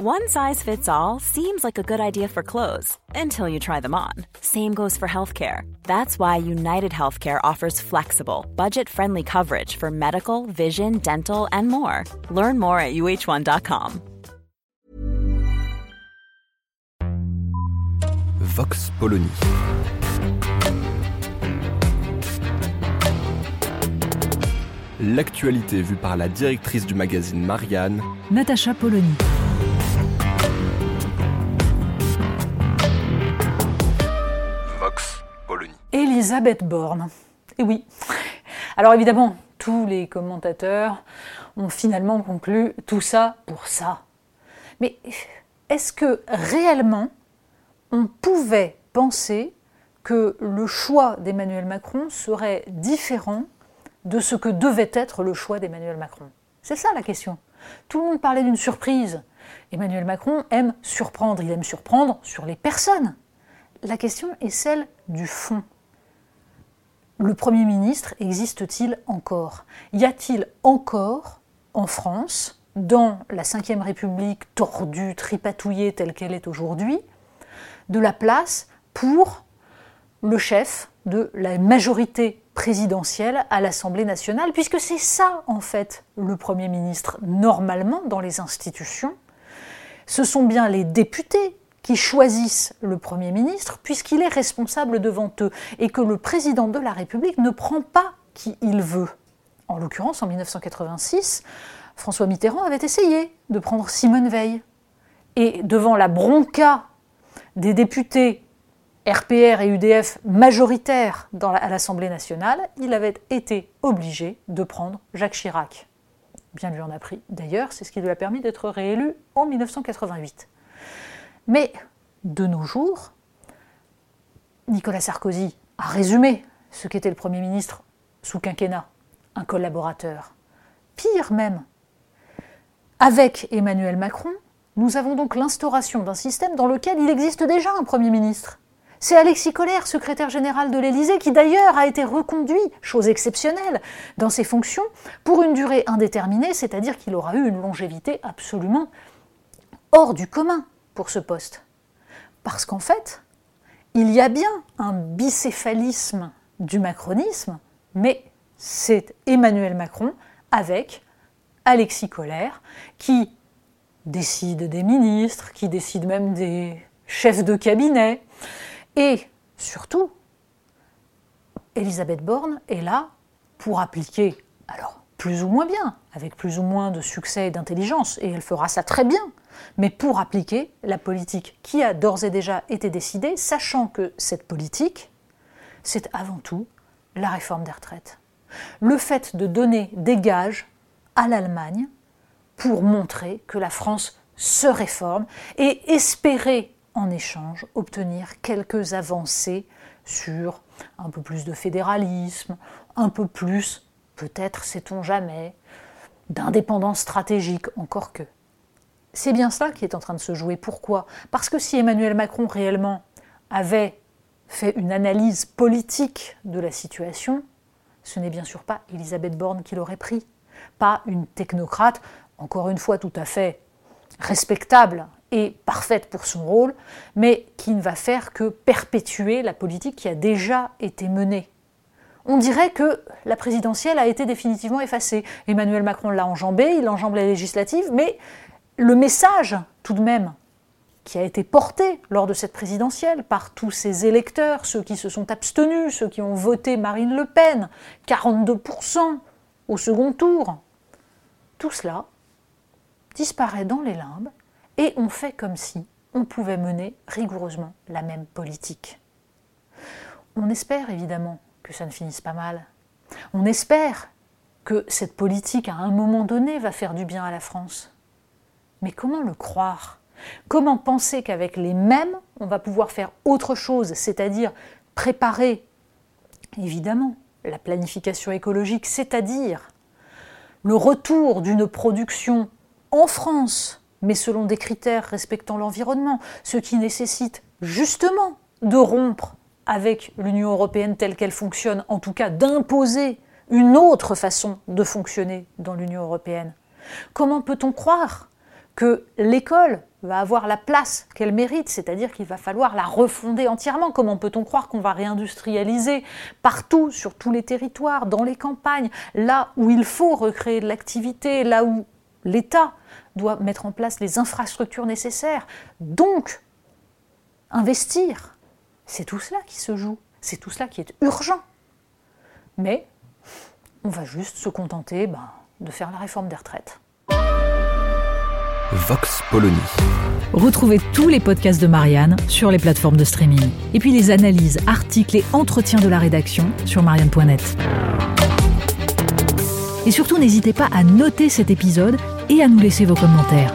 One size fits all seems like a good idea for clothes until you try them on. Same goes for healthcare. That's why United Healthcare offers flexible, budget friendly coverage for medical, vision, dental, and more. Learn more at uh1.com. Vox Polony. L'actualité vue par la directrice du magazine Marianne, Natacha Polony. Elisabeth Borne. Et oui. Alors évidemment, tous les commentateurs ont finalement conclu tout ça pour ça. Mais est-ce que réellement on pouvait penser que le choix d'Emmanuel Macron serait différent de ce que devait être le choix d'Emmanuel Macron? C'est ça la question. Tout le monde parlait d'une surprise. Emmanuel Macron aime surprendre, il aime surprendre sur les personnes. La question est celle du fond. Le Premier ministre existe-t-il encore? Y a-t-il encore en France, dans la Ve République tordue, tripatouillée telle qu'elle est aujourd'hui, de la place pour le chef de la majorité présidentielle à l'Assemblée nationale, puisque c'est ça, en fait, le Premier ministre, normalement, dans les institutions. Ce sont bien les députés qui choisissent le Premier ministre, puisqu'il est responsable devant eux, et que le président de la République ne prend pas qui il veut. En l'occurrence, en 1986, François Mitterrand avait essayé de prendre Simone Veil. Et devant la bronca des députés RPR et UDF majoritaires à l'Assemblée nationale, il avait été obligé de prendre Jacques Chirac. Bien lui en a pris d'ailleurs, c'est ce qui lui a permis d'être réélu en 1988. Mais de nos jours, Nicolas Sarkozy a résumé ce qu'était le Premier ministre sous quinquennat, un collaborateur. Pire même, avec Emmanuel Macron, nous avons donc l'instauration d'un système dans lequel il existe déjà un Premier ministre. C'est Alexis Collère, secrétaire général de l'Élysée, qui d'ailleurs a été reconduit, chose exceptionnelle, dans ses fonctions pour une durée indéterminée, c'est-à-dire qu'il aura eu une longévité absolument hors du commun ce poste. Parce qu'en fait, il y a bien un bicéphalisme du macronisme, mais c'est Emmanuel Macron avec Alexis Collère qui décide des ministres, qui décide même des chefs de cabinet. Et surtout, Elisabeth Borne est là pour appliquer, plus ou moins bien, avec plus ou moins de succès et d'intelligence, et elle fera ça très bien, mais pour appliquer la politique qui a d'ores et déjà été décidée, sachant que cette politique, c'est avant tout la réforme des retraites. Le fait de donner des gages à l'Allemagne pour montrer que la France se réforme et espérer en échange obtenir quelques avancées sur un peu plus de fédéralisme, un peu plus, peut-être sait-on jamais, d'indépendance stratégique, encore que. C'est bien cela qui est en train de se jouer. Pourquoi? Parce que si Emmanuel Macron réellement avait fait une analyse politique de la situation, ce n'est bien sûr pas Elisabeth Borne qui l'aurait pris, pas une technocrate, encore une fois tout à fait respectable et parfaite pour son rôle, mais qui ne va faire que perpétuer la politique qui a déjà été menée. On dirait que la présidentielle a été définitivement effacée. Emmanuel Macron l'a enjambée, il enjambe la législative, mais le message, tout de même, qui a été porté lors de cette présidentielle par tous ces électeurs, ceux qui se sont abstenus, ceux qui ont voté Marine Le Pen, 42% au second tour, tout cela disparaît dans les limbes et on fait comme si on pouvait mener rigoureusement la même politique. On espère évidemment que ça ne finisse pas mal. On espère que cette politique, à un moment donné, va faire du bien à la France. Mais comment le croire? Comment penser qu'avec les mêmes, on va pouvoir faire autre chose, c'est-à-dire préparer, évidemment, la planification écologique, c'est-à-dire le retour d'une production en France, mais selon des critères respectant l'environnement, ce qui nécessite justement de rompre avec l'Union européenne telle qu'elle fonctionne, en tout cas d'imposer une autre façon de fonctionner dans l'Union européenne. Comment peut-on croire que l'école va avoir la place qu'elle mérite, c'est-à-dire qu'il va falloir la refonder entièrement? Comment peut-on croire qu'on va réindustrialiser partout, sur tous les territoires, dans les campagnes, là où il faut recréer de l'activité, là où l'État doit mettre en place les infrastructures nécessaires, donc investir. C'est tout cela qui se joue, c'est tout cela qui est urgent. Mais on va juste se contenter ben, de faire la réforme des retraites. Vox Polony. Retrouvez tous les podcasts de Marianne sur les plateformes de streaming. Et puis les analyses, articles et entretiens de la rédaction sur marianne.net. Et surtout, n'hésitez pas à noter cet épisode et à nous laisser vos commentaires.